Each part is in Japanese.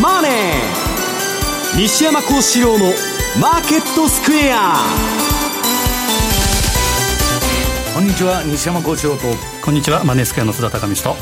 マネー」西山幸四郎の「マーケットスクエア」こんにちは西山幸四郎と。こんにちはマネースクエアの須田貴美と。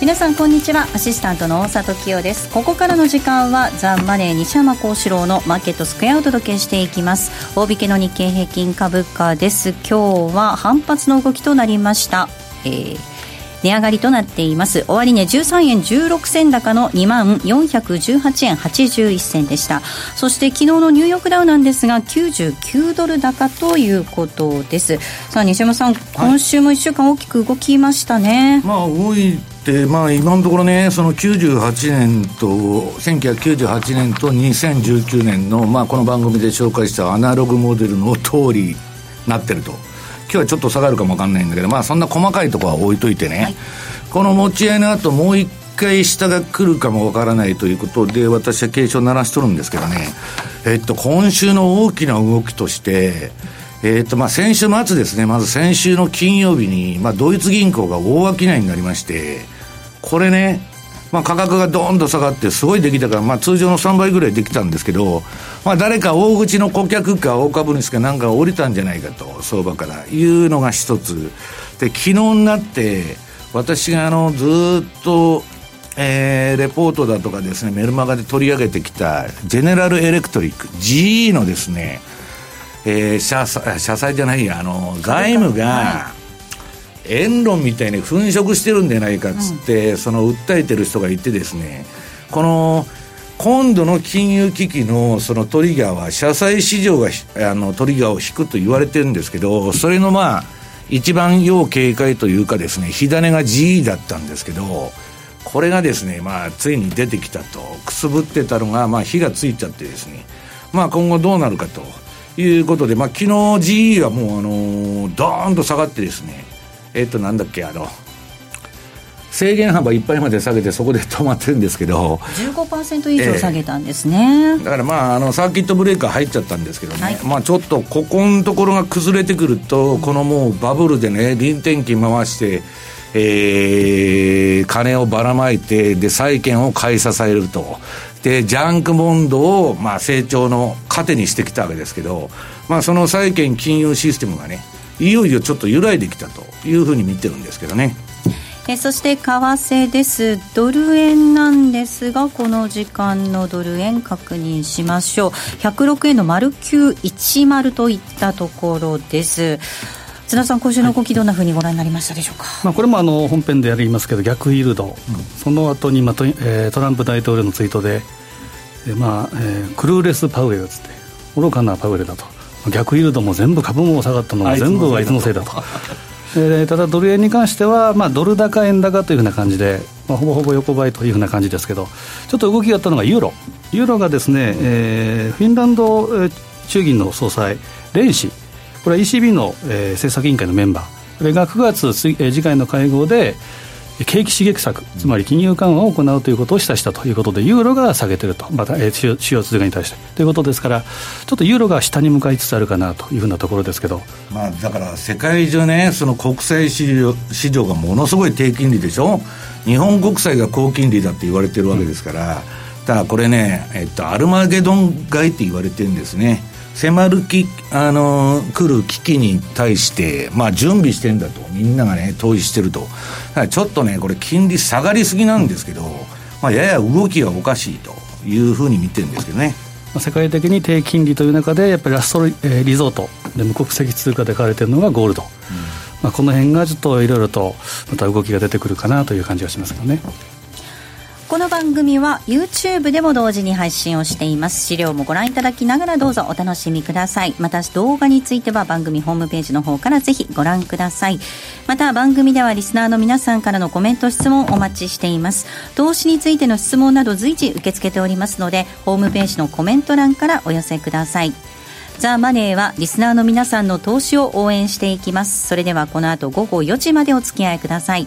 皆さんこんにちは。アシスタントの大里清です。ここからの時間はザ・マネー西山幸四郎のマーケットスクエアをお届けしていきます。大引けの日経平均株価です。今日は反発の動きとなりました、えー値上がりとなっています。終値13円16銭高の2万418円81銭でした。そして昨日のニューヨークダウなんですが99ドル高ということです。さあ西山さん、今週も1週間大きく動きましたね。まあ動いてまあ今のところねその98年と1998年と2019年のまあこの番組で紹介したアナログモデルの通りなってると今日はちょっと下がるかもわかんないんだけど、まあそんな細かいところは置いといてね、はい、この持ち合いの後もう一回下が来るかもわからないということで、私は警鐘を鳴らしとるんですけどね、えっと、今週の大きな動きとして、えっと、まあ先週末ですね、まず先週の金曜日に、まあドイツ銀行が大商いになりまして、これね、まあ、価格がどーんと下がって、すごいできたから、まあ、通常の3倍ぐらいできたんですけど、まあ、誰か大口の顧客か大株主かなんか降りたんじゃないかと、相場からいうのが一つ。で、昨日になって、私があの、ずっと、えー、レポートだとかですね、メルマガで取り上げてきた、ジェネラルエレクトリック、GE のですね、えー、社社債じゃないや、あの、外務が、言論みたいに粉飾してるんじゃないかっつって、うん、その訴えてる人がいてですねこの今度の金融危機のそのトリガーは社債市場があのトリガーを引くと言われてるんですけどそれのまあ一番要警戒というかですね火種が GE だったんですけどこれがですねまあついに出てきたと。くすぶってたのがまあ火がついちゃってですねまあ今後どうなるかということでまあ昨日 GE はもうあのドーンと下がってですねえっ、となんだっけあの制限幅いっぱいまで下げてそこで止まってるんですけど。15%以上下げたんですね、えー、だからまああのサーキットブレーカー入っちゃったんですけどね、はい、まあちょっとここのところが崩れてくるとこのもうバブルでね臨転機回してえー、金をばらまいてで債券を買い支えると。でジャンクボンドを、まあ、成長の糧にしてきたわけですけど、まあ、その債券金融システムがねいよいよちょっと揺らいできたというふうに見てるんですけどね。えそして為替です、ドル円なんですが、この時間のドル円確認しましょう、106円の丸910といったところです。津田さん、今週の動き、どんなふうにご覧になりましたでしょうか、まあ、これもあの本編でやりますけど、逆イールド、うん、その後にまと、えー、トランプ大統領のツイートで、えーまあえー、クルーレス・パウエルつって、愚かなパウエルだと。逆イールドも全部株も下がったのも全部あいつのせいだと。えー、ただドル円に関しては、まあ、ドル高円高というふうな感じで、まあ、ほぼほぼ横ばいというふうな感じですけどちょっと動きがあったのがユーロ。ユーロがですね、えー、フィンランド中銀の総裁レン氏これは ECB の、えー、政策委員会のメンバー。これが9月、えー、次回の会合で景気刺激策、つまり金融緩和を行うということを示唆したということで、ユーロが下げてると、また、えー、主要通貨に対して。ということですから、ちょっとユーロが下に向かいつつあるかなというふうなところですけど、まあ、だから世界中ね、その国際市場市場がものすごい低金利でしょ、日本国債が高金利だって言われてるわけですから、うん、ただこれね、えっと、アルマゲドン買いって言われてるんですね。迫るき、あのー、来る危機に対して、まあ、準備してんだと、みんながね、投資してると、ちょっとね、これ、金利下がりすぎなんですけど、まあ、やや動きがおかしいというふうに見てるんですけどね。世界的に低金利という中で、やっぱりラストリ,、えー、リゾート。で無国籍通貨で買われてるのがゴールド、うん、まあ、この辺がちょっといろいろとまた動きが出てくるかなという感じがしますけどね。この番組は YouTube でも同時に配信をしています。資料もご覧いただきながらどうぞお楽しみください。また動画については番組ホームページの方からぜひご覧ください。また番組ではリスナーの皆さんからのコメント質問お待ちしています。投資についての質問など随時受け付けておりますのでホームページのコメント欄からお寄せください。ザ・マネーはリスナーの皆さんの投資を応援していきます。それではこの後午後4時までお付き合いください。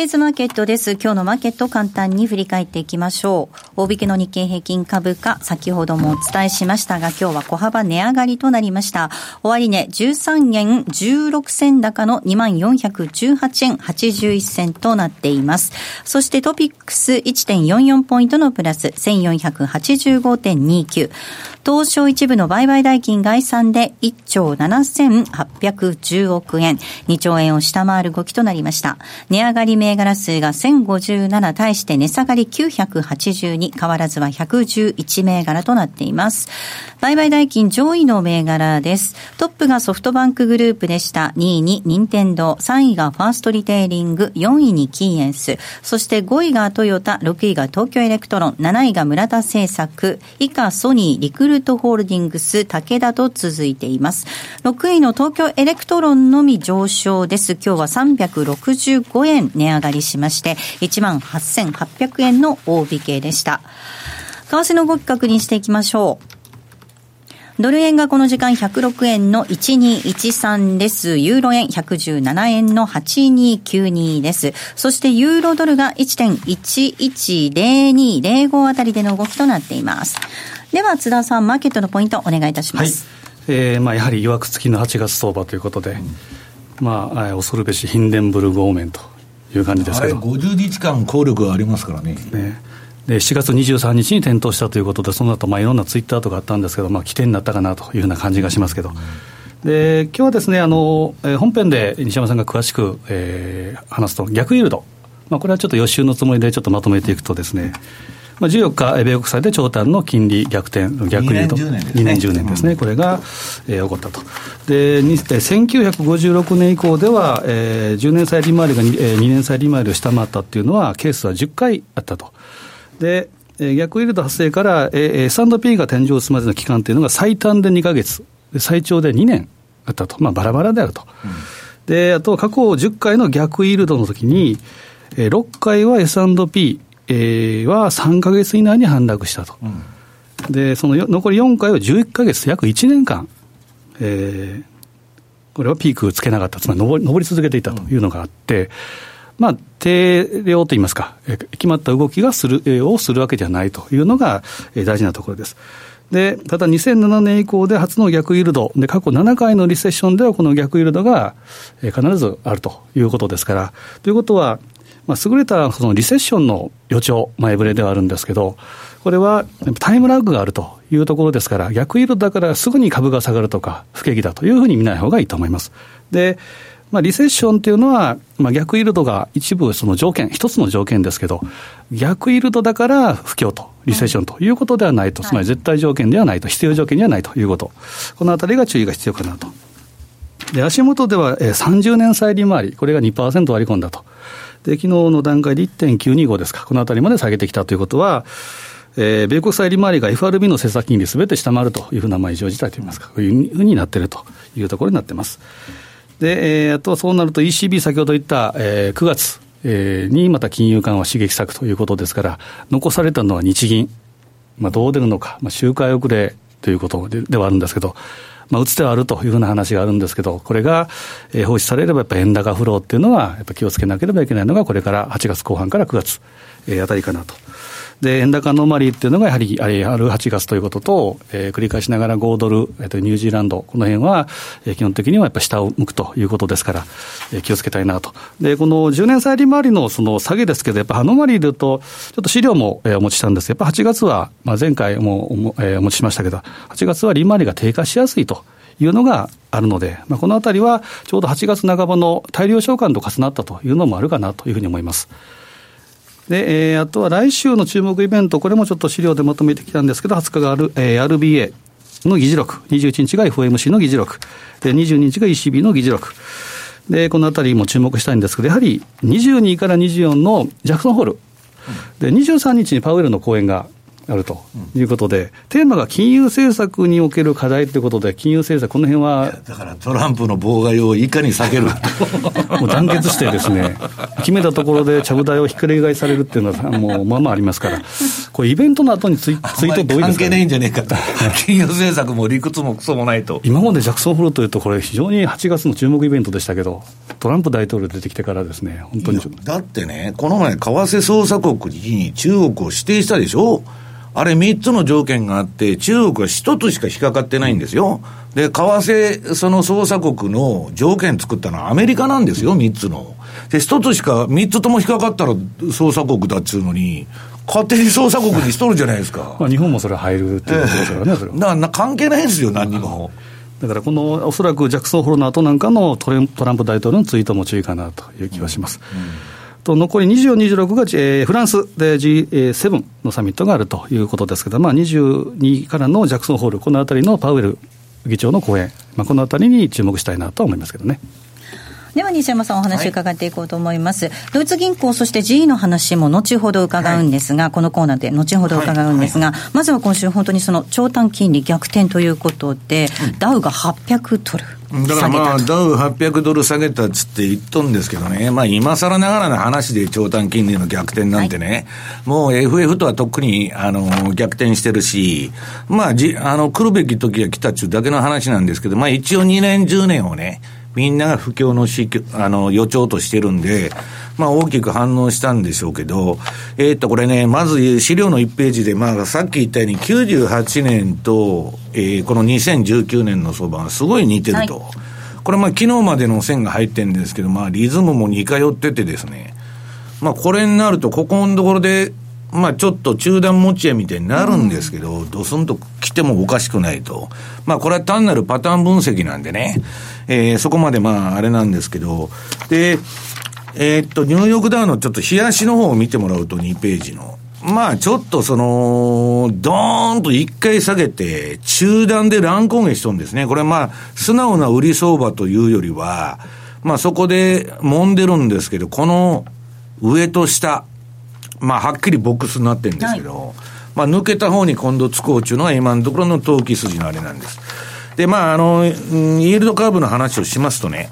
デイズマーケットです。今日のマーケット簡単に振り返っていきましょう。大引けの日経平均株価、先ほどもお伝えしましたが、今日は小幅値上がりとなりました。終値、13円16銭高の2418円81銭となっています。そしてトピックス1.44ポイントのプラス1485.29。東証一部の売買代金概算で1兆7810億円、2兆円を下回る動きとなりました。値上がり銘柄数が1057対して値下がり982、変わらずは111銘柄となっています。売買代金上位の銘柄です。トップがソフトバンクグループでした。2位に任天堂、3位がファーストリテイリング、4位にキーエンス、そして5位がトヨタ、6位が東京エレクトロン、7位が村田製作、以下ソニー、リクルートホールディングス、武田と続いています。6位の東京エレクトロンのみ上昇です。今日は365円値上がりしまして、18,800円の大引けでした。為替の動き確認していきましょう。ドル円がこの時間106円の1213です。ユーロ円117円の8292です。そしてユーロドルが1.110205あたりでの動きとなっています。では津田さん、マーケットのポイントお願いいたします。はい、えー、まあやはりいわくつきの8月相場ということで、うん、まあ恐るべしヒンデンブルグ方面という感じですけど。50日間効力がありますからね。ねで4月23日に点灯したということで、その後まあいろんなツイッターとかあったんですけど、まあ、起点になったかなというふうな感じがしますけど。で今日はですねあの、えー、本編で西山さんが詳しく、えー、話すと、逆イールド、まあ、これはちょっと予習のつもりでちょっとまとめていくとですね、まあ、14日、米国債で長短の金利逆転、逆イールド、2年、10年ですね、これが、えー、起こったと。で、1956年以降では、えー、10年債利回りが 2,、えー、2年債利回りを下回ったっていうのは、ケースは10回あったと。で、逆イールド発生から S&P が天井を進まずの期間というのが最短で2か月、最長で2年あったと、まあ、バラバラであると。うん、で、あと過去10回の逆イールドの時に、6回は S&P は3か月以内に反落したと。うん、で、その残り4回は11か月、約1年間、えー、これはピークつけなかった、つまり上り上り続けていたというのがあって、まあ、定量といいますか、決まった動きがする、をするわけではないというのが大事なところです。で、ただ2007年以降で初の逆イールド、で、過去7回のリセッションではこの逆イールドが必ずあるということですから、ということは、まあ、優れたそのリセッションの予兆、前触れではあるんですけど、これはタイムラグがあるというところですから、逆イールドだからすぐに株が下がるとか、不景気だというふうに見ない方がいいと思います。で、まあ、リセッションっていうのは、まあ、逆イールドが一部その条件、一つの条件ですけど、逆イールドだから不況と、リセッションということではないと、つまり絶対条件ではないと、必要条件ではないということ、このあたりが注意が必要かなと。で、足元では30年債利回り、これが2%割り込んだと。で、昨日の段階で1.925ですか、このあたりまで下げてきたということは、えー、米国債利回りが FRB の政策金利すべて下回るというふうな、まあ、異常事態といいますか、こういうふうになっているというところになっています。で、えー、あとはそうなると ECB 先ほど言った、えー、9月、えー、にまた金融緩和刺激策ということですから、残されたのは日銀、まあ、どう出るのか、まあ、周回遅れということでではあるんですけど、まあ、打つ手はあるというふうな話があるんですけど、これが、えー、放出されればやっぱ円高フローっていうのは、やっぱ気をつけなければいけないのが、これから8月後半から9月、えー、あたりかなと。で、円高のマリーっていうのがやはりある8月ということと、えー、繰り返しながら5ドル、えー、ニュージーランド、この辺は、基本的にはやっぱ下を向くということですから、えー、気をつけたいなと。で、この10年債利回りのその下げですけど、やっぱアノマリーでいうと、ちょっと資料も、お持ちしたんですやっぱ8月は、まあ、前回もお,、えー、お持ちしましたけど、8月は利回りが低下しやすいと。いうのがあるので、まあ、このあたりはちょうど8月半ばの大量償還と重なったというのもあるかなというふうに思います。で、えー、あとは来週の注目イベント、これもちょっと資料でまとめてきたんですけど、20日がある、えー、RBA の議事録、21日が FOMC の議事録、で、22日が ECB の議事録。で、このあたりも注目したいんですけど、やはり22から24のジャクソンホール。で、23日にパウエルの講演があるということで、うん、テーマが金融政策における課題ということで、金融政策、この辺は。だからトランプの妨害をいかに避ける もう団結してですね、決めたところでちゃぶ台をひっくり返されるっていうのは、もうまあまあありますから、これ、イベントの後にツイツイートどういうですか、ね、関係ないんじゃねえかと、金融政策も理屈もくそもないと。今までジャクソンホールというと、これ、非常に8月の注目イベントでしたけど、トランプ大統領出てきてからですね、本当にだってね、この前、為替操作国に中国を指定したでしょ？あれ3つの条件があって、中国は1つしか引っかかってないんですよ。で、為替、その捜査国の条件作ったのはアメリカなんですよ、3つの。で、1つしか、3つとも引っかかったら捜査国だっつうのに、勝手に捜査国にしとるじゃないですか。まあ日本もそれ入るっていうことですからね、それは。だから関係ないんですよ、何にも。だからこのおそらくジャクソンホロの後なんかのトランプ大統領のツイートも注意かなという気はします。うんうんと残り24、26が、えー、フランスで G7 のサミットがあるということですけど、まあ、22からのジャクソンホール、このあたりのパウエル議長の講演、まあ、このあたりに注目したいなと思いますけどね。では西山さんお話伺っていこうと思います、はい、ドイツ銀行そして GE の話も後ほど伺うんですが、はい、このコーナーで後ほど伺うんですが、はい、まずは今週本当にその長短金利逆転ということで、うん、ダウが800ドルだからまあ、ダウ800ドル下げたっつって言っとんですけどね、まあ今更ながらの話で長短金利の逆転なんてね、はい、もう FF とはとっくに、あの、逆転してるし、まあじ、あの、来るべき時が来たっちゅうだけの話なんですけど、まあ一応2年、10年をね、みんなが不況のしあの予兆としてるんで、まあ大きく反応したんでしょうけど、えー、っと、これね、まず資料の1ページで、まあさっき言ったように98年と、えー、この2019年の相場がすごい似てると。はい、これまあ昨日までの線が入ってるんですけど、まあリズムも似通っててですね、まあこれになると、ここのところでまあちょっと中断持ち屋みたいになるんですけど、ドスンと来てもおかしくないと。まあこれは単なるパターン分析なんでね、えー、そこまでまああれなんですけど、で、えー、っと、ニューヨークダウのちょっと冷やしの方を見てもらうと2ページの。まあちょっとその、ドーンと一回下げて、中断で乱高下しとんですね。これまあ、素直な売り相場というよりは、まあそこで揉んでるんですけど、この上と下、まあ、はっきりボックスになってるんですけど、はい、まあ、抜けた方に今度つこうっていうのが今のところの投機筋のあれなんです。で、まあ、あの、イールドカーブの話をしますとね、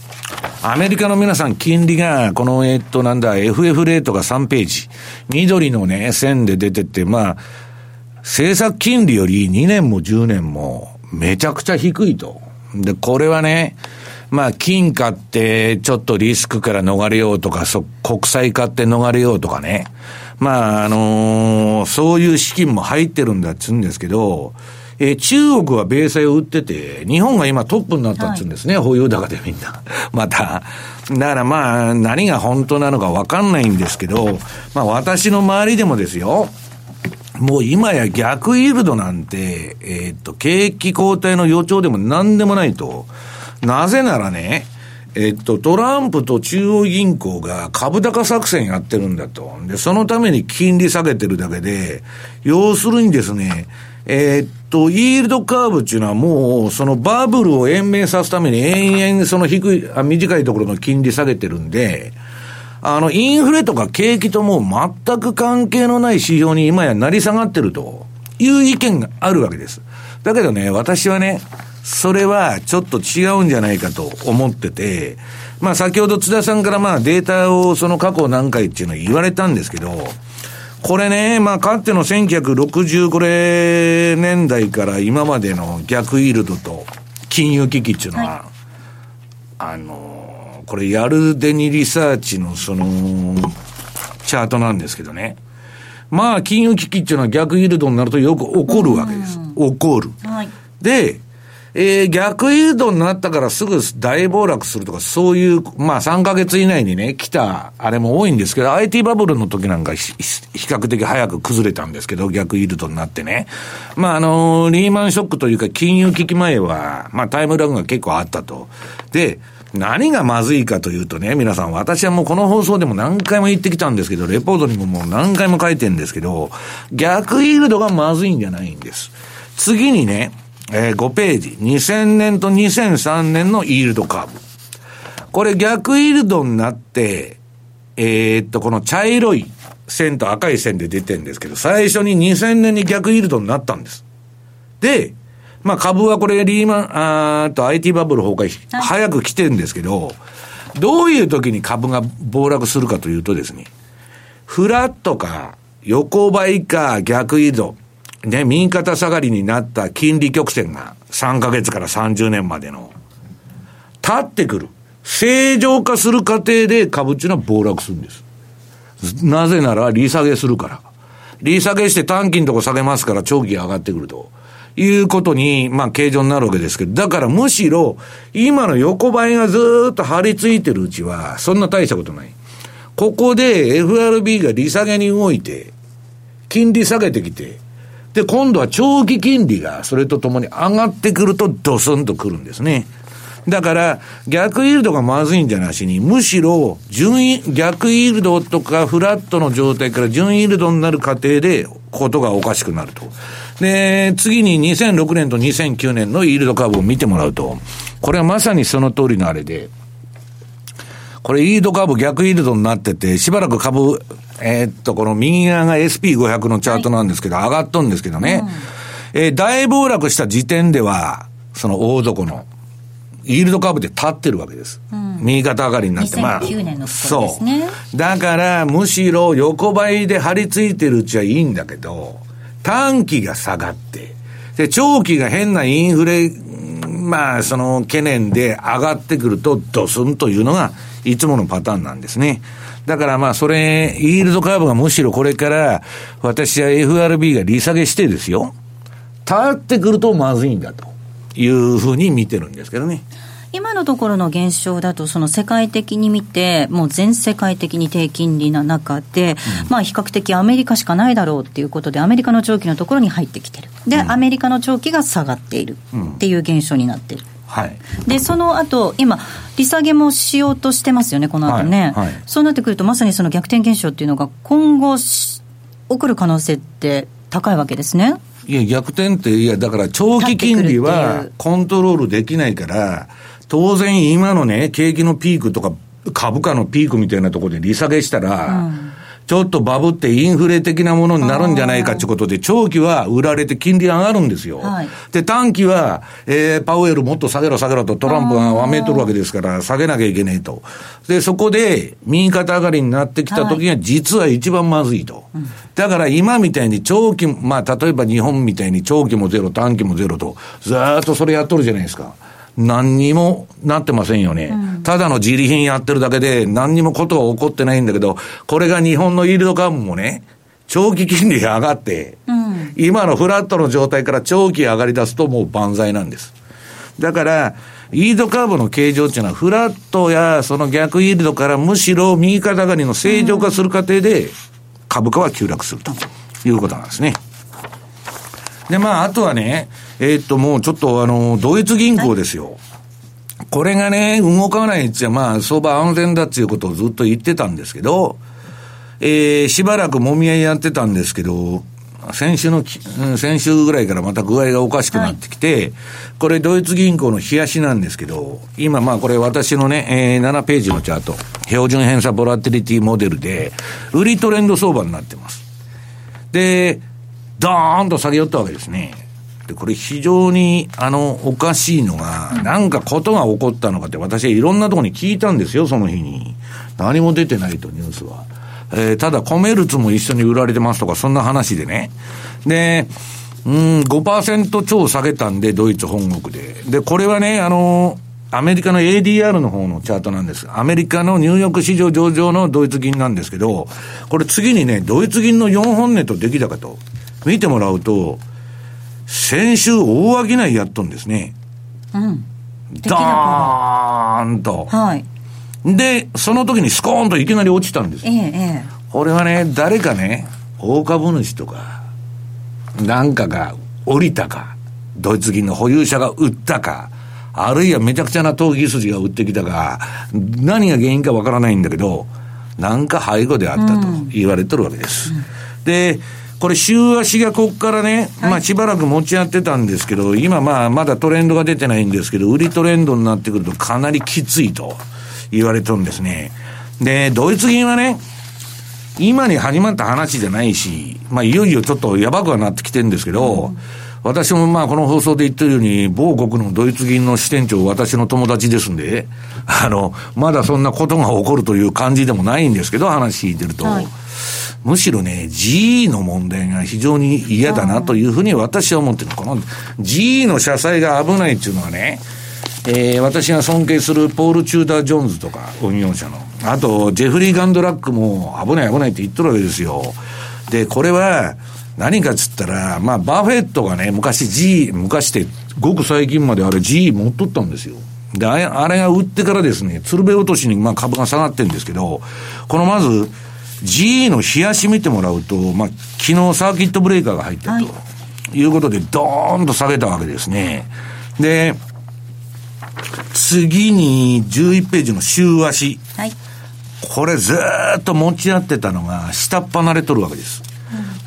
アメリカの皆さん、金利が、この、えっと、なんだ、FF レートが3ページ、緑のね、線で出てて、まあ、政策金利より2年も10年も、めちゃくちゃ低いと。で、これはね、まあ、金買ってちょっとリスクから逃れようとか、そ国債買って逃れようとかね。まあ、あのー、そういう資金も入ってるんだっつうんですけど、えー、中国は米債を売ってて、日本が今トップになったっつうんですね、はい、保有高でみんな。また。だからまあ、何が本当なのかわかんないんですけど、まあ私の周りでもですよ、もう今や逆イールドなんて、えー、っと、景気後退の予兆でも何でもないと。なぜならね、えっと、トランプと中央銀行が株高作戦やってるんだと。で、そのために金利下げてるだけで、要するにですね、え、っと、イールドカーブっていうのはもう、そのバブルを延命さすために延々その低い、あ短いところの金利下げてるんで、あの、インフレとか景気ともう全く関係のない指標に今や成り下がってるという意見があるわけです。だけどね、私はね、それはちょっと違うんじゃないかと思ってて、まあ先ほど津田さんからまあデータをその過去何回っていうのは言われたんですけど、これね、まあかつての1960年代から今までの逆イールドと金融危機っていうのは、はい、あの、これヤルデニリサーチのその、チャートなんですけどね。まあ金融危機っていうのは逆イールドになるとよく起こるわけです。起こる。はい、で、えー、逆誘導になったからすぐ大暴落するとか、そういう、まあ3ヶ月以内にね、来た、あれも多いんですけど、IT バブルの時なんか比較的早く崩れたんですけど、逆イールドになってね。まああのー、リーマンショックというか金融危機前は、まあタイムラグが結構あったと。で、何がまずいかというとね、皆さん、私はもうこの放送でも何回も言ってきたんですけど、レポートにももう何回も書いてるんですけど、逆イールドがまずいんじゃないんです。次にね、えー、5ページ。2000年と2003年のイールドカーブ。これ逆イールドになって、えー、っと、この茶色い、線と赤い線で出てるんですけど、最初に2000年に逆イールドになったんです。で、まあ株はこれリーマン、あと IT バブル崩壊、はい、早く来てるんですけど、どういう時に株が暴落するかというとですね、フラットか、横ばいか、逆イールド、ね、右肩下がりになった金利曲線が3ヶ月から30年までの、立ってくる。正常化する過程で株っていうのは暴落するんです。なぜなら、利下げするから。利下げして短期のとこ下げますから、長期が上がってくると。いうことに、まあ、形状になるわけですけど、だからむしろ、今の横ばいがずっと張り付いてるうちは、そんな大したことない。ここで FRB が利下げに動いて、金利下げてきて、で、今度は長期金利がそれとともに上がってくるとドスンとくるんですね。だから、逆イールドがまずいんじゃなしに、むしろ、順位、逆イールドとかフラットの状態から順イールドになる過程で、ことがおかしくなると。で、次に2006年と2009年のイールドカーブを見てもらうと、これはまさにその通りのあれで、これイールドカーブ逆イールドになってて、しばらく株、えー、っと、この右側が SP500 のチャートなんですけど、はい、上がっとんですけどね、うん、えー、大暴落した時点では、その大底の、イールドカーブで立ってるわけです。うん、右肩上がりになって、まあ。2009年のそう。だから、むしろ横ばいで張り付いてるうちはいいんだけど、短期が下がって、で、長期が変なインフレ、まあ、その懸念で上がってくると、ドスンというのが、いつものパターンなんですね。だからまあ、それ、イールドカーブがむしろこれから、私は FRB が利下げしてですよ、立ってくるとまずいんだというふうに見てるんですけどね。今のところの現象だと、その世界的に見て、もう全世界的に低金利な中で、うん、まあ比較的アメリカしかないだろうっていうことで、アメリカの長期のところに入ってきてる、で、うん、アメリカの長期が下がっているっていう現象になってる。はい、でその後今、利下げもしようとしてますよね、この後ね、はいはい、そうなってくると、まさにその逆転現象っていうのが、今後起こる可能性って高いわけですね。いや、逆転って、いや、だから長期金利はコントロールできないから、当然今のね、景気のピークとか、株価のピークみたいなところで利下げしたら、うんちょっとバブってインフレ的なものになるんじゃないかということで、長期は売られて金利上がるんですよ。はい、で、短期は、えー、パウエルもっと下げろ下げろとトランプがわめとるわけですから、下げなきゃいけないと。で、そこで、右肩上がりになってきた時には、実は一番まずいと。はいだから今みたいに長期、まあ、例えば日本みたいに長期もゼロ、短期もゼロと、ずっとそれやっとるじゃないですか。何にもなってませんよね。うん、ただの自利品やってるだけで何にもことは起こってないんだけど、これが日本のイールドカーブもね、長期金利が上がって、うん、今のフラットの状態から長期上がり出すともう万歳なんです。だから、イールドカーブの形状っていうのは、フラットやその逆イールドからむしろ右肩上がりの正常化する過程で、株価は急落するということなんですね。で、まあ、あとはね、えー、っと、もうちょっとあの、ドイツ銀行ですよ。はい、これがね、動かないっちゃ、まあ、相場安全だっていうことをずっと言ってたんですけど、えー、しばらくもみ合いやってたんですけど、先週の、先週ぐらいからまた具合がおかしくなってきて、はい、これドイツ銀行の冷やしなんですけど、今まあこれ私のね、えー、7ページのチャート、標準偏差ボラティリティモデルで、売りトレンド相場になってます。で、ドーンと下げ寄ったわけですね。で、これ非常に、あの、おかしいのが、なんかことが起こったのかって、私はいろんなところに聞いたんですよ、その日に。何も出てないと、ニュースは。えー、ただ、コメルツも一緒に売られてますとか、そんな話でね。で、うん、5%超下げたんで、ドイツ本国で。で、これはね、あの、アメリカの ADR の方のチャートなんです。アメリカのニューヨーク市場上場のドイツ銀なんですけど、これ次にね、ドイツ銀の4本値と出来高と、見てもらうと、先週大商いやっとんですね。うん。ドーンと。はい。で、その時にスコーンといきなり落ちたんです。ええ、ええ。これはね、誰かね、大株主とか、なんかが降りたか、ドイツ銀の保有者が売ったか、あるいはめちゃくちゃな投機筋が売ってきたか、何が原因かわからないんだけど、なんか背後であったと言われてるわけです。うんうん、で、これ週足がここからね、まあしばらく持ち合ってたんですけど、今まあまだトレンドが出てないんですけど、売りトレンドになってくるとかなりきついと言われてるんですね。で、ドイツ銀はね、今に始まった話じゃないし、まあ、いよいよちょっとやばくはなってきてるんですけど、うん、私もまあ、この放送で言ってるように、某国のドイツ銀の支店長、私の友達ですんで、あの、まだそんなことが起こるという感じでもないんですけど、話聞いてると。はいむしろね、GE の問題が非常に嫌だなというふうに私は思ってる。この GE の社債が危ないっていうのはね、えー、私が尊敬するポール・チューダー・ジョーンズとか、運用者の。あと、ジェフリー・ガンドラックも危ない危ないって言っとるわけですよ。で、これは、何かっつったら、まあ、バフェットがね、昔 G、昔って、ごく最近まであれ G 持っとったんですよ。で、あれあれが売ってからですね、鶴瓶落としにまあ株が下がってるんですけど、このまず、G の冷やし見てもらうと、まあ、昨日サーキットブレーカーが入ったと、はい、いうことで、ドーンと下げたわけですね。で、次に11ページの週足。はい。これずっと持ち合ってたのが下っ離れとるわけです。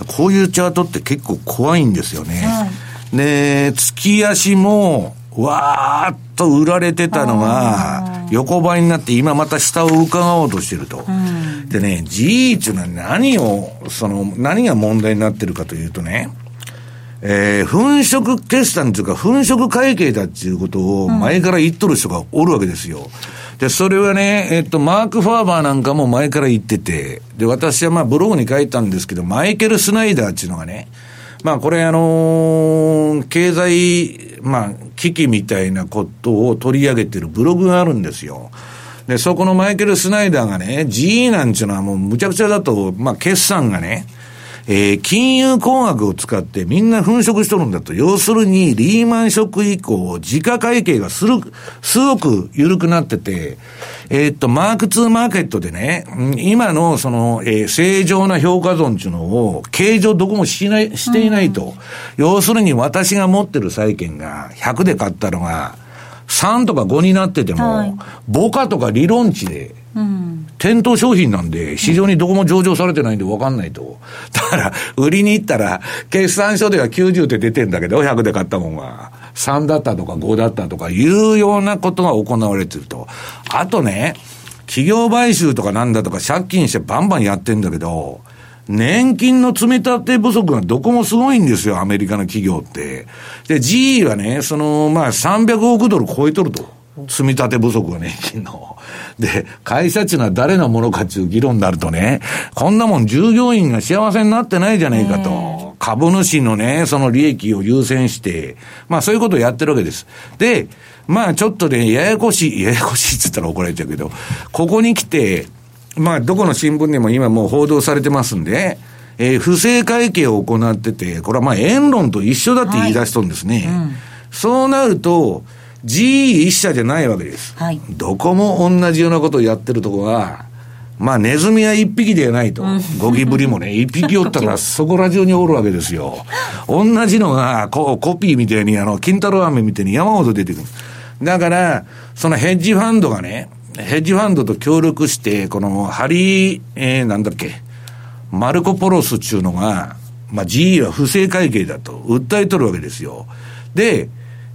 うん、こういうチャートって結構怖いんですよね。はい、で、月足も、わーっと売られてたのが、横ばいになって今また下を伺おうとしてると。うん、でね、G っていうのは何を、その、何が問題になってるかというとね、えー、粉飾決算というか、粉飾会計だっていうことを前から言っとる人がおるわけですよ。で、それはね、えっと、マーク・ファーバーなんかも前から言ってて、で、私はまあブログに書いたんですけど、マイケル・スナイダーっていうのがね、まあこれあのー、経済、まあ、危機みたいなことを取り上げてるブログがあるんですよ。で、そこのマイケル・スナイダーがね、GE なんていうのはもうむちゃくちゃだと、まあ決算がね、えー、金融工学を使ってみんな粉飾しとるんだと。要するに、リーマンショック以降、自家会計がする、すごく緩くなってて、えー、っと、マーク2マーケットでね、今のその、えー、正常な評価損っていうのを、計上どこもしない、していないと。要するに私が持ってる債券が100で買ったのが、3とか5になってても、はい、母価とか理論値で、店頭商品なんで、市場にどこも上場されてないんで分かんないと。だから、売りに行ったら、決算書では90って出てんだけど、100で買ったもんが、3だったとか5だったとかいうようなことが行われてると。あとね、企業買収とかなんだとか借金してバンバンやってんだけど、年金の積み立て不足がどこもすごいんですよ、アメリカの企業って。で、GE はね、その、まあ、300億ドル超えとると。積み立て不足が年金の。で、会社っていうのは誰のものかっていう議論になるとね、こんなもん従業員が幸せになってないじゃないかと。株主のね、その利益を優先して、まあそういうことをやってるわけです。で、まあちょっとね、ややこしい、ややこしいって言ったら怒られちゃうけど、ここに来て、まあどこの新聞でも今もう報道されてますんで、えー、不正会計を行ってて、これはまあ円論と一緒だって言い出しとんですね。はいうん、そうなると、GE 一社じゃないわけです。はい、どこも同じようなことをやってるとこは、まあ、ネズミは一匹ではないと。ゴキブリもね、一匹おったらそこら中におるわけですよ。同じのが、こう、コピーみたいに、あの、金太郎飴みたいに山ほど出てくる。だから、そのヘッジファンドがね、ヘッジファンドと協力して、この、ハリー、えー、なんだっけ、マルコ・ポロスっていうのが、まあ、GE は不正会計だと訴えとるわけですよ。で、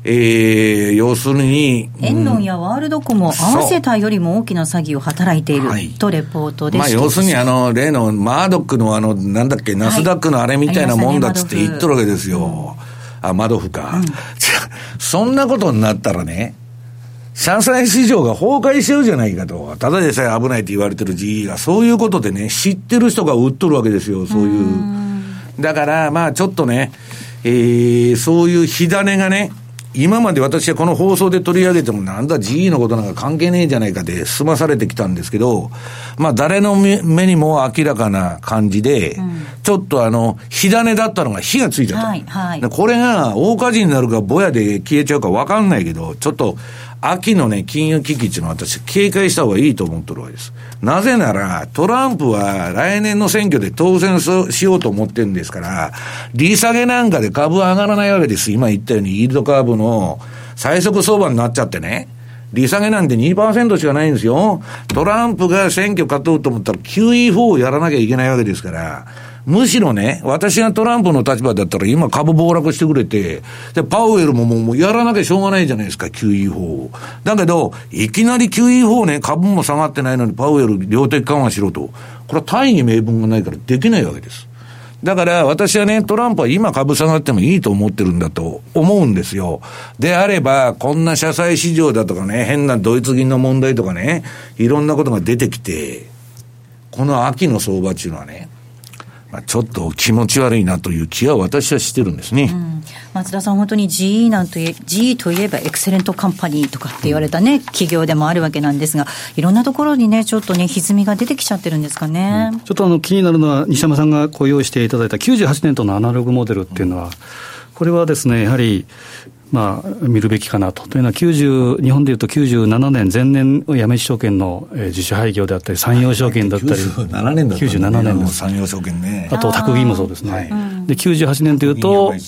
えー、要するに。エンロンやワールドコムを合わせたよりも大きな詐欺を働いているとレポートで、まあ、要するにあの、例のマードックのあの、なんだっけ、ナスダックのあれみたいなもんだっつって言っとるわけですよ。あ、マドフか。うん、そんなことになったらね、社債市場が崩壊しちゃうじゃないかと。ただでさえ危ないって言われてる GE が、そういうことでね、知ってる人が売っとるわけですよ、そういう。うだから、まあちょっとね、えー、そういう火種がね、今まで私はこの放送で取り上げても、なんだ GE のことなんか関係ねえじゃないかで済まされてきたんですけど、まあ誰の目にも明らかな感じで、うん、ちょっとあの、火種だったのが火がついちゃった。はいはい、これが大火事になるかぼやで消えちゃうかわかんないけど、ちょっと秋のね、金融危機っていうのは私警戒した方がいいと思ってるわけです。なぜなら、トランプは来年の選挙で当選しようと思ってるんですから、利下げなんかで株は上がらないわけです。今言ったように、イールドカーブの最速相場になっちゃってね。利下げなんて2%しかないんですよ。トランプが選挙勝とうと思ったら QE4 をやらなきゃいけないわけですから、むしろね、私がトランプの立場だったら今株暴落してくれて、で、パウエルももうやらなきゃしょうがないじゃないですか、QE 法だけど、いきなり QE 法ね、株も下がってないのにパウエル量的緩和しろと。これは大義名分がないからできないわけです。だから私はね、トランプは今株下がってもいいと思ってるんだと思うんですよ。であれば、こんな社債市場だとかね、変なドイツ銀の問題とかね、いろんなことが出てきて、この秋の相場っていうのはね、まあ、ちょっと気持ち悪いなという気は私はしてるんですね、うん、松田さん、本当に GE なんといえ GE といえばエクセレントカンパニーとかって言われたね、うん、企業でもあるわけなんですが、いろんなところにね、ちょっとね、歪みが出てきちゃってるんですかね、うん、ちょっとあの気になるのは、西山さんがご用意していただいた98年とのアナログモデルっていうのは、これはですね、やはりまあ、見るべきかなと。というのは、90、日本でいうと97年、前年、やめ証券の自主廃業であったり、産業証券だったり、97年だった、ね、97年の産業証券ね。あと、宅銀もそうですね。はい、で、98年というと、はい、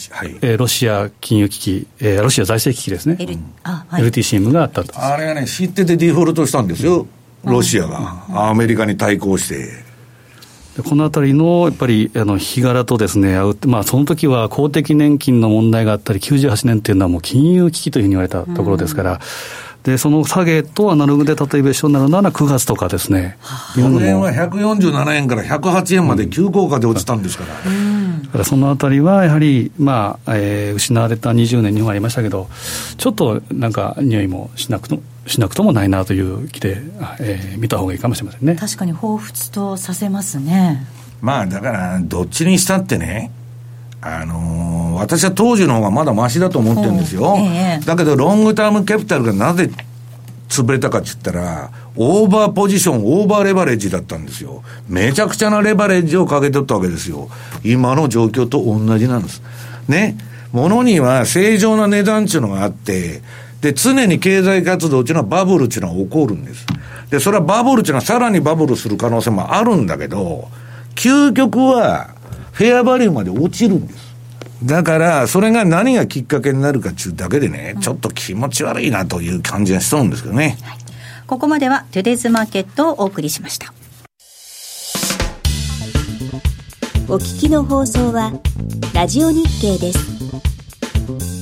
えー、ロシア金融危機、えー、ロシア財政危機ですね。L はい、LTCM があったと。あれがね、知っててデフォルトしたんですよ。ロシアが、アメリカに対抗して。このあたりのやっぱりあの日柄とですね、まあ、その時は公的年金の問題があったり、98年っていうのはもう金融危機というふうに言われたところですから、うんで、その下げとアナログで例えば一緒になるなら9月とかですね。去年は147円から108円まで急降下で落ちたんですから。うん、だからそのあたりはやはり、まあ、えー、失われた20年日本ありましたけど、ちょっとなんか匂いもしなくとしなくともないなという気で、えー、見た方がいいかもしれませんね。確かに彷彿とさせますね。まあだから、どっちにしたってね、あのー、私は当時の方がまだましだと思ってるんですよ。ええ、だけど、ロングタームキャピタルがなぜ潰れたかって言ったら、オーバーポジション、オーバーレバレッジだったんですよ。めちゃくちゃなレバレッジをかけてったわけですよ。今の状況と同じなんです。ね。物には正常な値段っていうのがあって、で、常に経済活動っていうのはバブルっていうのは起こるんです。で、それはバブルっていうのはさらにバブルする可能性もあるんだけど、究極は、フェアバリューまで落ちるんです。だから、それが何がきっかけになるかっていうだけでね、ちょっと気持ち悪いなという感じがしそうんですけどね。はい、ここまでは、トゥデズマーケットをお送りしました。お聞きの放送は、ラジオ日経です。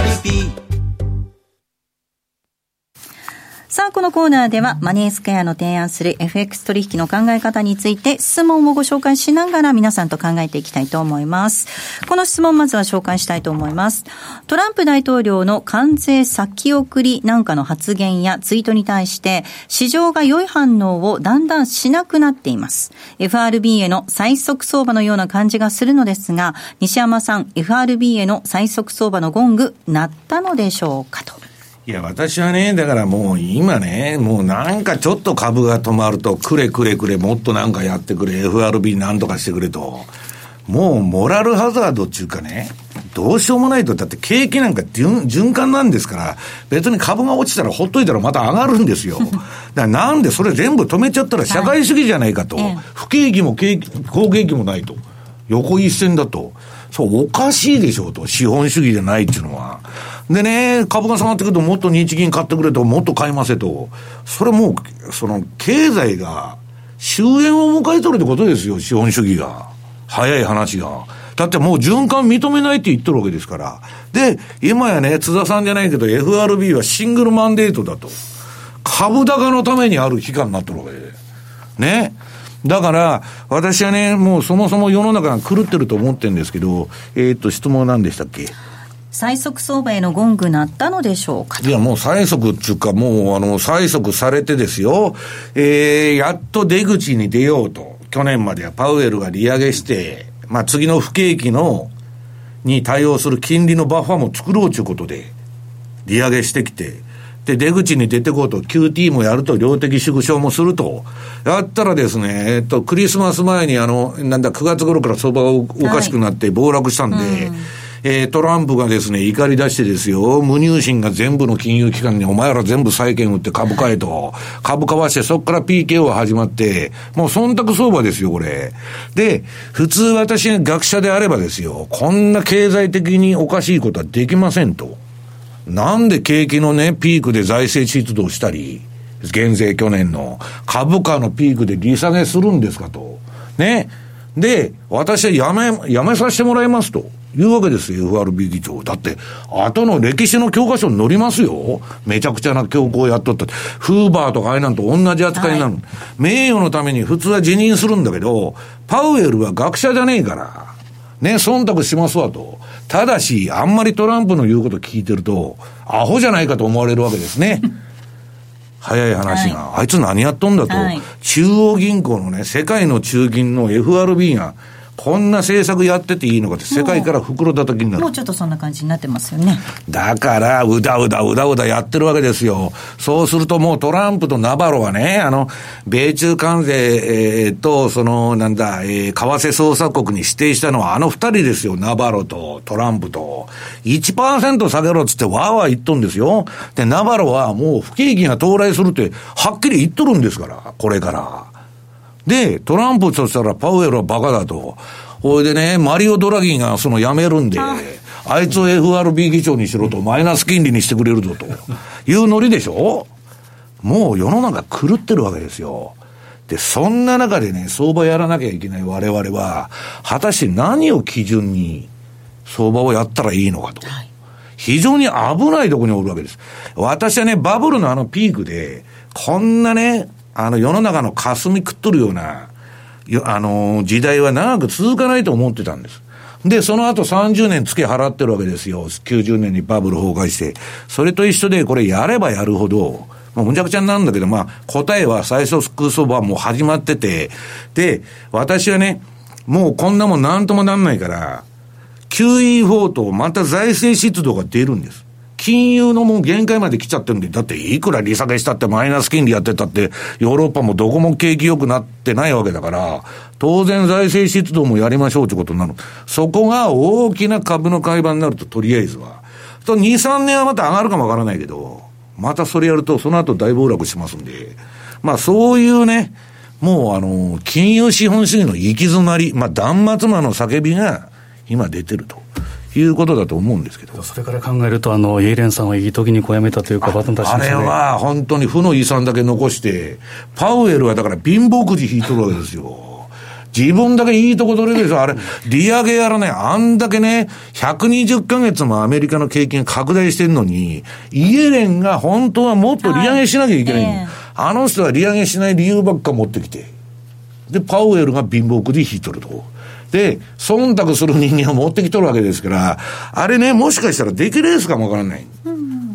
Jollibee. このコーナーではマネースクエアの提案する FX 取引の考え方について質問をご紹介しながら皆さんと考えていきたいと思います。この質問まずは紹介したいと思います。トランプ大統領の関税先送りなんかの発言やツイートに対して市場が良い反応をだんだんしなくなっています。FRB への最速相場のような感じがするのですが、西山さん、FRB への最速相場のゴング、鳴ったのでしょうかと。いや、私はね、だからもう今ね、もうなんかちょっと株が止まると、くれくれくれ、もっとなんかやってくれ、FRB なんとかしてくれと。もうモラルハザードっていうかね、どうしようもないと、だって景気なんか循環なんですから、別に株が落ちたらほっといたらまた上がるんですよ。だからなんでそれ全部止めちゃったら社会主義じゃないかと。不景気も景気、好景気もないと。横一線だと。そう、おかしいでしょうと。資本主義じゃないっていうのは。でね、株が下がってくると、もっと日銀買ってくれと、もっと買いませと。それもう、その、経済が終焉を迎えとるってことですよ、資本主義が。早い話が。だってもう循環認めないって言ってるわけですから。で、今やね、津田さんじゃないけど、FRB はシングルマンデートだと。株高のためにある期間になってるわけで。ね。だから、私はね、もうそもそも世の中が狂ってると思ってるんですけど、えーっと、質問は何でしたっけ？最速相場へのゴング鳴ったのでしょうか？いや、もう催促っていうか、もう、あの、催促されてですよ、えー、やっと出口に出ようと。去年まではパウエルが利上げして、まあ、次の不景気の、に対応する金利のバッファーも作ろうということで、利上げしてきて、で、出口に出てこうと、QT もやると、量的縮小もすると。やったらですね、えっと、クリスマス前にあの、なんだ、9月頃から相場がおおかしくなって暴落したんで、えートランプがですね、怒り出してですよ、無入信が全部の金融機関にお前ら全部債券売って株買えと、株買わしてそこから PKO が始まって、もう忖度相場ですよ、これ。で、普通私が学者であればですよ、こんな経済的におかしいことはできませんと。なんで景気のね、ピークで財政出動したり、減税去年の株価のピークで利下げするんですかと。ね。で、私はやめ、やめさせてもらいますと。いうわけですよ、FRB 議長。だって、後の歴史の教科書に載りますよ。めちゃくちゃな強行やっとった。フーバーとかあれなんと同じ扱いになる。名誉のために普通は辞任するんだけど、パウエルは学者じゃねえから。ね、忖度しますわと。ただし、あんまりトランプの言うこと聞いてると、アホじゃないかと思われるわけですね。早い話が、あいつ何やっとんだと、はい。中央銀行のね、世界の中銀の FRB が、こんな政策やってていいのかって、世界から袋叩きになるもう。ちょっとそんな感じになってますよね。だから、うだうだうだうだやってるわけですよ。そうするともうトランプとナバロはね、あの、米中関税、えーと、その、なんだ、えー為替操作国に指定したのはあの二人ですよ。ナバロとトランプと。1%下げろっつってわーわー言っとんですよ。で、ナバロはもう不景気が到来するって、はっきり言っとるんですから、これから。で、トランプとしたらパウエルはバカだと。ほいでね、マリオ・ドラギーがその辞めるんで、あいつを FRB 議長にしろと、マイナス金利にしてくれるぞというノリでしょ？もう世の中狂ってるわけですよ。で、そんな中でね、相場やらなきゃいけない我々は、果たして何を基準に相場をやったらいいのかと。非常に危ないところにおるわけです。私はね、バブルのあのピークで、こんなね、あの世の中の霞食っとるような、あの時代は長く続かないと思ってたんです。で、その後30年付け払ってるわけですよ。90年にバブル崩壊して。それと一緒で、これやればやるほど、もうむちゃくちゃになるんだけど、まあ、答えは最速相場はもう始まってて、で、私はね、もうこんなもんなんともなんないから、QE4 とまた財政出動が出るんです。金融のもう限界まで来ちゃってるんで、だっていくら利下げしたってマイナス金利やってたって、ヨーロッパもどこも景気良くなってないわけだから、当然財政出動もやりましょうってことになる。そこが大きな株の買い場になると、とりあえずは。と2、3年はまた上がるかもわからないけど、またそれやると、その後大暴落しますんで、まあそういうね、もうあの、金融資本主義の行き詰まり、まあ断末魔の叫びが今出てるということだと思うんですけど。それから考えると、あの、イエレンさんはいい時にこう辞めたというか、バトンタッチあれですね。は本当に負の遺産だけ残して、パウエルはだから貧乏くじ引いとるわけですよ。自分だけいいとこ取れるでしょ。あれ、利上げやらね、あんだけね、120ヶ月もアメリカの景気が拡大してるのに、イエレンが本当はもっと利上げしなきゃいけない、はいええあの人は利上げしない理由ばっか持ってきて。で、パウエルが貧乏くじ引いとると。で、忖度する人間を持ってきとるわけですから、あれね、もしかしたら出来レースかもわからない。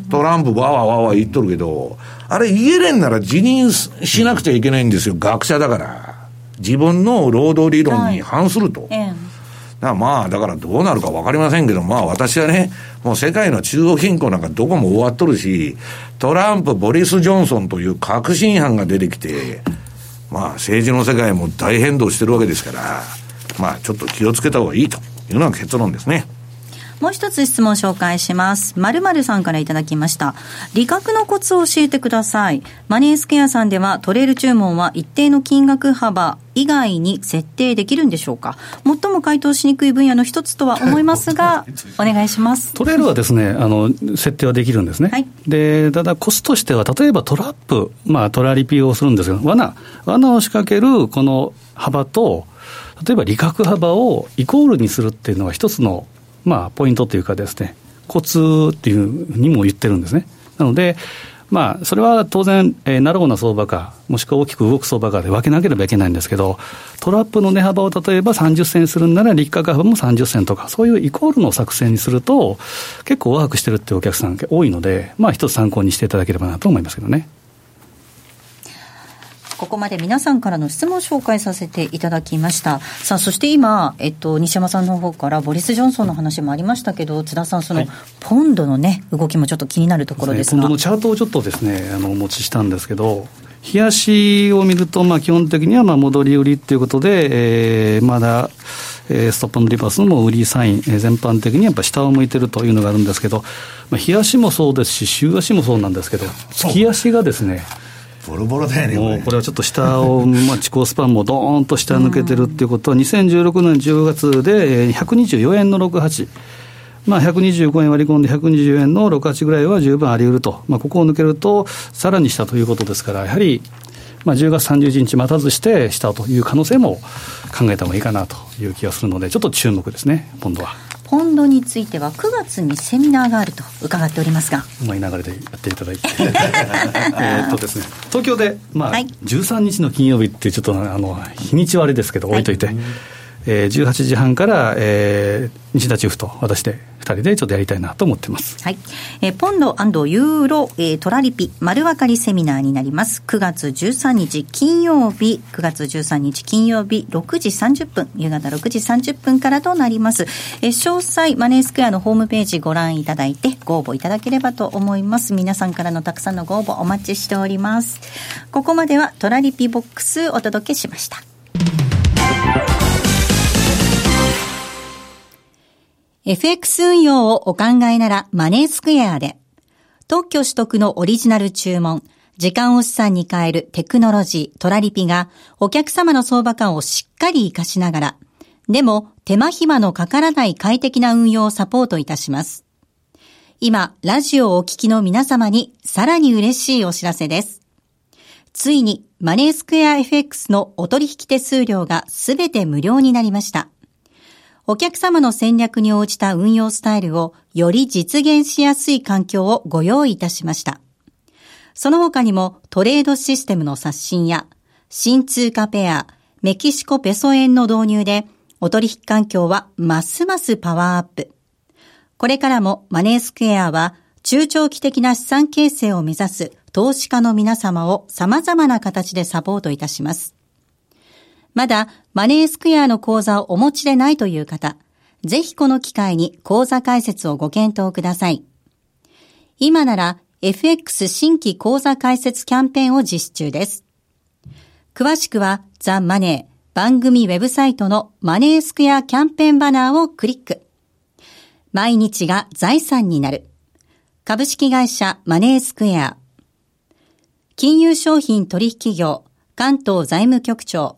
トランプわーわーわーわー言っとるけど、あれイエレンなら辞任ししなくちゃいけないんですよ、学者だから。自分の労働理論に反すると。ええだまあ、だからどうなるか分かりませんけど、まあ私はね、もう世界の中央銀行なんかどこも終わっとるし、トランプ、ボリス・ジョンソンという革新犯が出てきて、まあ政治の世界も大変動してるわけですから、まあちょっと気をつけた方がいいというのが結論ですね。もう一つ質問紹介します。まるまるさんからいただきました。利確のコツを教えてください。マネースケアさんではトレール注文は一定の金額幅以外に設定できるんでしょうか最も回答しにくい分野の一つとは思いますが、お願いします。トレールはですね、あの、設定はできるんですね。はいで、ただコツとしては、例えばトラップ、まあトラリピをするんですが、罠、罠を仕掛けるこの幅と、例えば利確幅をイコールにするっていうのが一つの、まあポイントというかですね、コツっていうにも言ってるんですね。なので、まあ、それは当然、えー、ナローな相場か、もしくは大きく動く相場がで分けなければいけないんですけど、トラップの値幅を例えば30銭するんなら、立価幅も30銭とか、そういうイコールの作戦にすると、結構ワークしてるっていうお客さん多いので、まあ一つ参考にしていただければなと思いますけどね。ここまで皆さんからの質問を紹介させていただきました。さあ、そして今、えっと、西山さんの方からボリス・ジョンソンの話もありましたけど、津田さん、その、はい、ポンドのね、動きもちょっと気になるところですが、ね、ポンドのチャートをちょっとですね、あの、お持ちしたんですけど、冷やしを見ると、まあ、基本的にはまあ戻り売りということで、えー、まだ、えー、ストップのリバースも売りサイン、えー、全般的にやっぱ下を向いてるというのがあるんですけど、まあ、日足もそうですし、週足もそうなんですけど、月足がですね、ボロボロだよね、もうこれはちょっと下を、まあ、地高スパンもどーんと下抜けてるっていうことは、2016年10月で124円の68。まあ、125円割り込んで120円の68ぐらいは十分あり得ると、まあ、ここを抜けると、さらに下ということですから、やはり、まあ、10月31日待たずして下という可能性も考えた方がいいかなという気がするので、ちょっと注目ですね、今度は。ポンドについては9月にセミナーがあると伺っておりますが。うまい流れでやっていただいて。えっとですね。東京で、まあはい、13日の金曜日ってちょっとあの日にちはあれですけど置いといて、はいえー、18時半から、えー、西田チーフと私で2人でちょっとやりたいなと思ってます。はい。えー、ポンドユーロ、えー、トラリピ丸分かりセミナーになります。9月13日金曜日、9月13日金曜日6時30分、夕方6時30分からとなります。えー、詳細、マネースクエアのホームページご覧いただいてご応募いただければと思います。皆さんからのたくさんのご応募お待ちしております。ここまではトラリピボックスお届けしました。FX 運用をお考えならマネースクエアで、特許取得のオリジナル注文、時間を資産に変えるテクノロジー、トラリピがお客様の相場感をしっかり活かしながら、でも手間暇のかからない快適な運用をサポートいたします。今、ラジオをお聞きの皆様にさらに嬉しいお知らせです。ついにマネースクエア FX のお取引手数料がすべて無料になりました。お客様の戦略に応じた運用スタイルをより実現しやすい環境をご用意いたしました。その他にもトレードシステムの刷新や新通貨ペア、メキシコペソ円の導入でお取引環境はますますパワーアップ。これからもマネースクエアは中長期的な資産形成を目指す投資家の皆様を様々な形でサポートいたします。まだマネースクエアの口座をお持ちでないという方、ぜひこの機会に口座開設をご検討ください。今なら FX 新規口座開設キャンペーンを実施中です。詳しくはザ・マネー番組ウェブサイトのマネースクエアキャンペーンバナーをクリック。毎日が財産になる。株式会社マネースクエア。金融商品取引業関東財務局長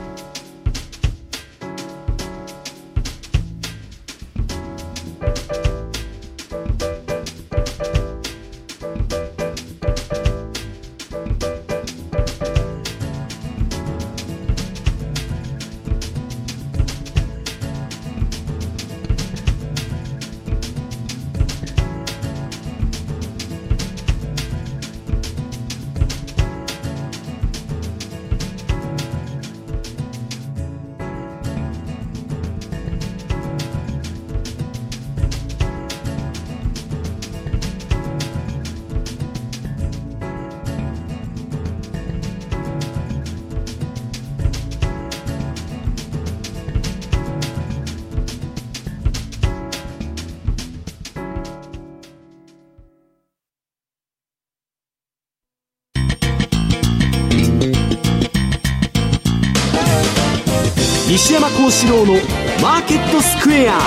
西山幸四郎のマーケットスクエア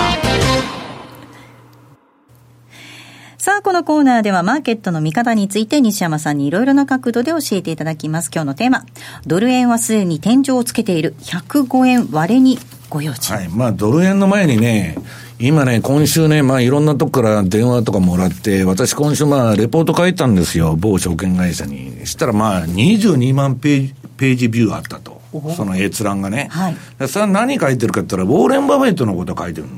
さあ、このコーナーではマーケットの見方について西山さんにいろいろな角度で教えていただきます。今日のテーマ、ドル円はすでに天井をつけている105円割れにご用心。はい。まあ、ドル円の前にね、今ね、今週ね、まあいろんなとこから電話とかもらって、私今週まあレポート書いたんですよ、某証券会社に。したらまあ22万ページ、ページビューあったと。その閲覧がね。はいでそれは何書いてるかって言ったら、ウォーレン・バフェットのこと書いてるの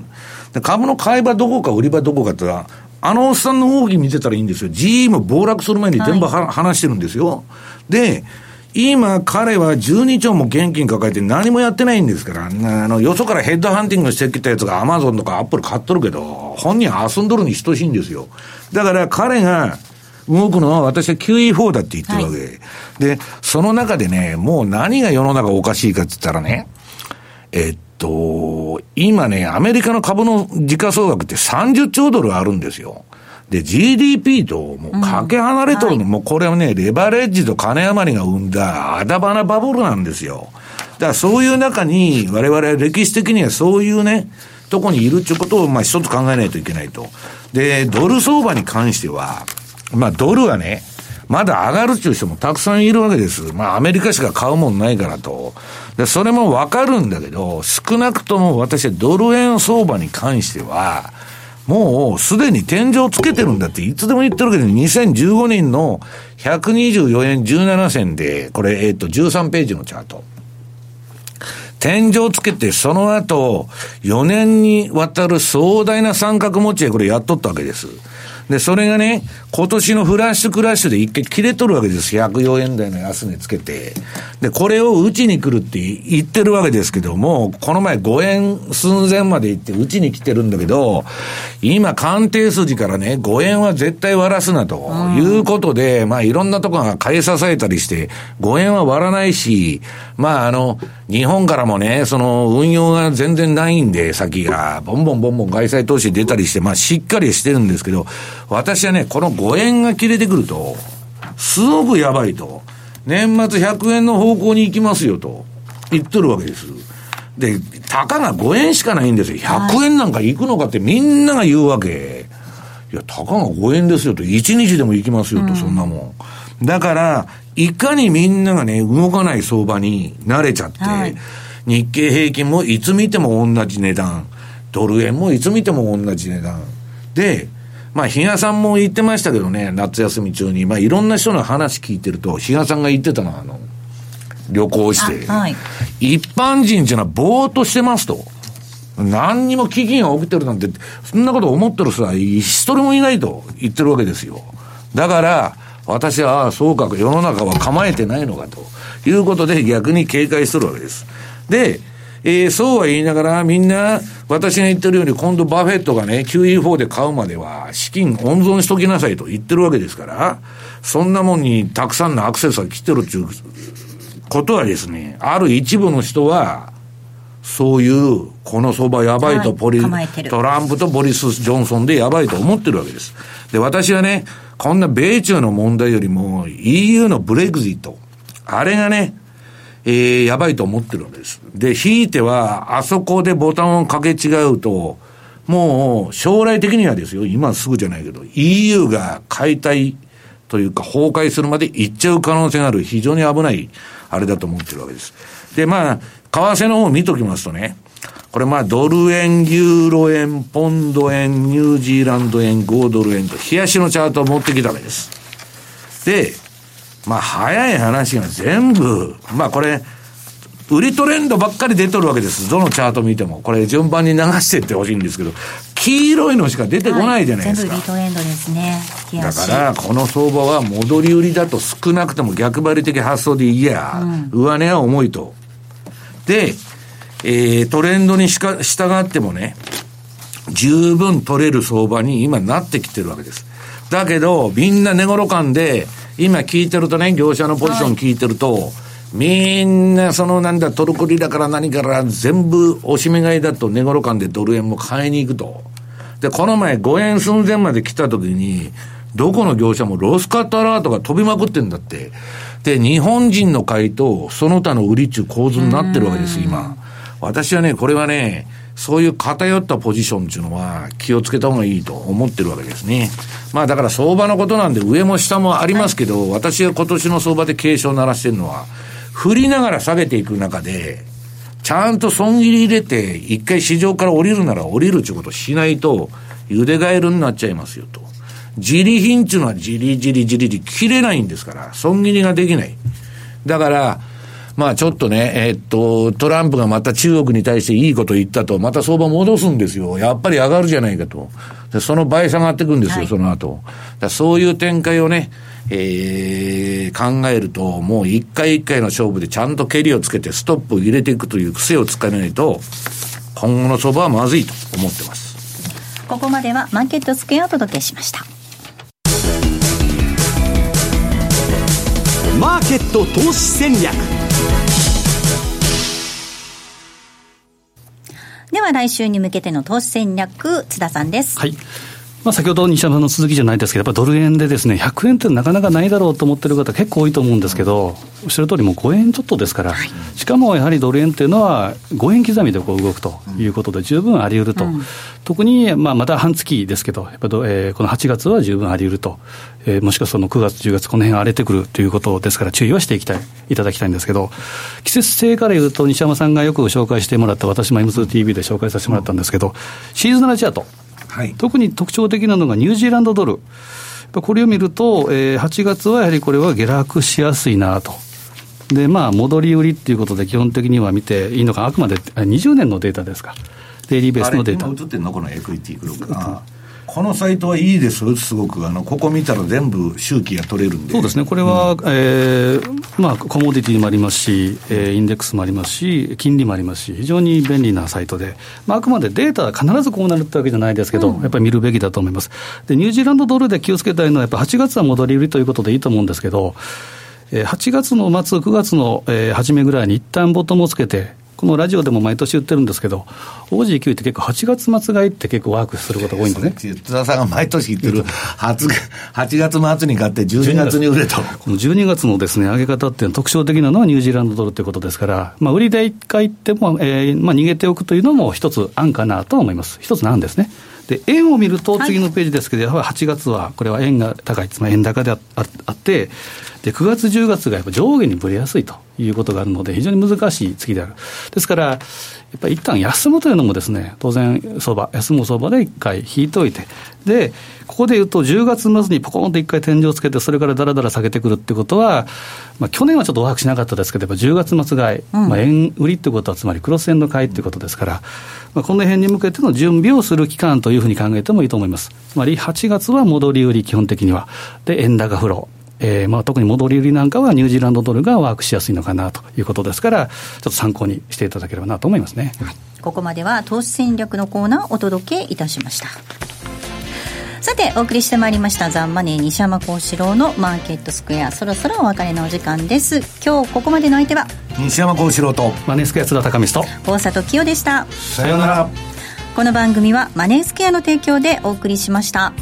で株の買い場どこか売り場どこかって言ったら、あのおっさんの動き見てたらいいんですよ。GE も暴落する前に全部は、話してるんですよ。で、今、彼は12兆も現金抱えて何もやってないんですから、あの、よそからヘッドハンティングしてきたやつがアマゾンとかアップル買っとるけど、本人は遊んどるに等しいんですよ。だから彼が動くのは私は QE4 だって言ってるわけ。で、その中でね、もう何が世の中おかしいかって言ったらね、えっと、今ね、アメリカの株の時価総額って30兆ドルあるんですよ。で、GDP ともうかけ離れとるの、もうこれはね、レバレッジと金余りが生んだあだばなバブルなんですよ。だからそういう中に、我々は歴史的にはそういうね、とこにいるっていうことを、まあ一つ考えないといけないと。で、ドル相場に関しては、まあドルはね、まだ上がるっていう人もたくさんいるわけです。まあアメリカしか買うもんないからと。で、それもわかるんだけど、少なくとも私はドル円相場に関しては、もうすでに天井つけてるんだっていつでも言ってるけど、2015年の124円17銭で、これ、えっ、と、13ページのチャート。天井つけて、その後、4年にわたる壮大な三角持ち合い、これやっとったわけです。で、それがね、今年のフラッシュクラッシュで一回切れとるわけです。104円台の安値つけて。で、これを打ちに来るって言ってるわけですけども、この前5円寸前まで行って打ちに来てるんだけど、今鑑定筋からね、5円は絶対割らすなということで、まあいろんなところが買い支えたりして、5円は割らないし、まああの、日本からもね、その運用が全然ないんで、先が、ボンボンボンボン外債投資出たりして、まあしっかりしてるんですけど、私はね、この5円が切れてくると、すごくやばいと。年末100円の方向に行きますよと言ってるわけです。で、たかが5円しかないんですよ。100円なんか行くのかってみんなが言うわけ。いや、たかが5円ですよと。1日でも行きますよと、そんなもん。だから、いかにみんながね、動かない相場に慣れちゃって、はい日経平均もいつ見ても同じ値段。ドル円もいつ見ても同じ値段。で、まあ、比嘉さんも言ってましたけどね、夏休み中に。まあ、いろんな人の話聞いてると、比嘉さんが言ってたのは、あの、旅行して。あはい一般人っていうのはぼーっとしてますと。何にも危機が起きてるなんて、そんなこと思ってる人は一人もいないと言ってるわけですよ。だから、私は、ああ、そうか、世の中は構えてないのかということで逆に警戒するわけです。で、えーそうは言いながら、みんな、私が言ってるように、今度バフェットがね、QE4 で買うまでは、資金温存しときなさいと言ってるわけですから、そんなもんにたくさんのアクセスが来てるっていうことはですね、ある一部の人は、そういう、この相場やばいとはいポリ、トランプとボリス・ジョンソンでやばいと思ってるわけです。で、私はね、こんな米中の問題よりも EU のブレグジット、あれがね、えー、やばいと思ってるわけです。で、ひいては、あそこでボタンを掛け違うと、もう、将来的にはですよ、今すぐじゃないけど、EU が解体というか崩壊するまで行っちゃう可能性がある非常に危ない、あれだと思ってるわけです。で、まあ、為替の方を見ときますとね、これまあ、ドル円、ユーロ円、ポンド円、ニュージーランド円、5ドル円と、冷やしのチャートを持ってきたわけです。で、まあ、早い話が全部、まあこれ、売りトレンドばっかり出とるわけです。どのチャート見ても。これ順番に流していってほしいんですけど、黄色いのしか出てこないじゃないですか。全部リトレンドですねだから、この相場は戻り売りだと少なくとも逆張り的発想でいいや、上値は重いと。で、えー、トレンドにしか従ってもね、十分取れる相場に今なってきてるわけです。だけど、みんな寝頃感で、今聞いてるとね、業者のポジション聞いてると、みんなそのなんだ、トルコリだから何から全部おしめ買いだと寝頃感でドル円も買いに行くと。で、この前5円寸前まで来た時に、どこの業者もロスカットアラートが飛びまくってんだって。で、日本人の買いとその他の売り中構図になってるわけです、今。私はね、これはね、そういう偏ったポジションっていうのは気をつけた方がいいと思ってるわけですね。まあだから相場のことなんで上も下もありますけど、私が今年の相場で警鐘を鳴らしてるのは、振りながら下げていく中で、ちゃんと損切り入れて、一回市場から降りるなら降りるっていうことをしないと、茹でガエルになっちゃいますよと。自利品っていうのはじりじりじりじ切れないんですから、損切りができない。だから、まあちょっとね、えー、っと、トランプがまた中国に対していいこと言ったと、また相場戻すんですよ。やっぱり上がるじゃないかと。でその倍下がっていくんですよ、はい、その後。だそういう展開をね、えー、考えると、もう一回一回の勝負でちゃんと蹴りをつけてストップを入れていくという癖をつかないと、今後の相場はまずいと思ってます。ここまではマーケットスクエアをお届けしました。マーケット投資戦略は来週に向けての投資戦略津田さんです。はい。まあ、先ほど西山さんの続きじゃないですけど、やっぱドル円でですね、100円ってなかなかないだろうと思ってる方結構多いと思うんですけど、おっしゃる通りもう5円ちょっとですから、はい、しかもやはりドル円っていうのは5円刻みでこう動くということで十分あり得ると。うん、特に、まあ、また半月ですけど、やっぱえー、この8月は十分あり得ると。えー、もしくはその9月、10月、この辺荒れてくるということですから、注意はしていきたい、いただきたいんですけど、季節性から言うと、西山さんがよく紹介してもらった、私も M2TV で紹介させてもらったんですけど、シーズナルチャート。はい、特に特徴的なのがニュージーランドドル。これを見ると、えー、8月はやはりこれは下落しやすいなと。で、まあ、戻り売りっていうことで基本的には見ていいのか、あくまで20年のデータですか。デイリーベースのデータ。今映ってるのこのエクイティグループ。このサイトはいいです、すごく、あのここ見たら全部周期が取れるんで。そうですね、これは、うん、えー、まあ、コモディティもありますし、えー、インデックスもありますし、金利もありますし、非常に便利なサイトで、まあ、あくまでデータは必ずこうなるってわけじゃないですけど、うん、やっぱり見るべきだと思います。で、ニュージーランドドルで気をつけたいのは、やっぱ8月は戻り売りということでいいと思うんですけど、8月の末、9月の初めぐらいに一旦ボトムをつけて、このラジオでも毎年言ってるんですけど、オージー9って結構8月末買いって結構ワークすることが多いんでね。津田さんが毎年言ってる8、8月末に買って12月に売れと。この12月のですね、上げ方っていうのは特徴的なのはニュージーランドドルということですから、まあ、売りで1回行っても、えー、まあ、逃げておくというのも一つ案かなと思います。一つなんですね。で、円を見ると、次のページですけど、やはり8月は、これは円が高い、つまり円高であって、で、9月、10月がやっぱ上下にぶれやすいということがあるので、非常に難しい月である。ですから、やっぱり一旦休むというのもですね、当然相場、休む相場で一回引いておいて、で、ここで言うと、10月末にポコンと一回天井をつけて、それからだらだら下げてくるってことは、まあ、去年はちょっとワークしなかったですけど、10月末買い、うん、まあ、円売りってことは、つまりクロス円の買いってことですから、まあ、この辺に向けての準備をする期間というふうに考えてもいいと思います。つまり8月は戻り売り、基本的には。で、円高フロー。えーまあ、特に戻り売りなんかはニュージーランドドルがワークしやすいのかなということですから、ちょっと参考にしていただければなと思いますね。はい、ここまでは投資戦略のコーナーお届けいたしました。さてお送りしてまいりましたザンマネー西山幸四郎のマーケットスクエア。そろそろお別れのお時間です。今日ここまでの相手は？西山幸四郎とマネースクエア津田高見と。大里清でした。さようなら。この番組はマネースクエアの提供でお送りしました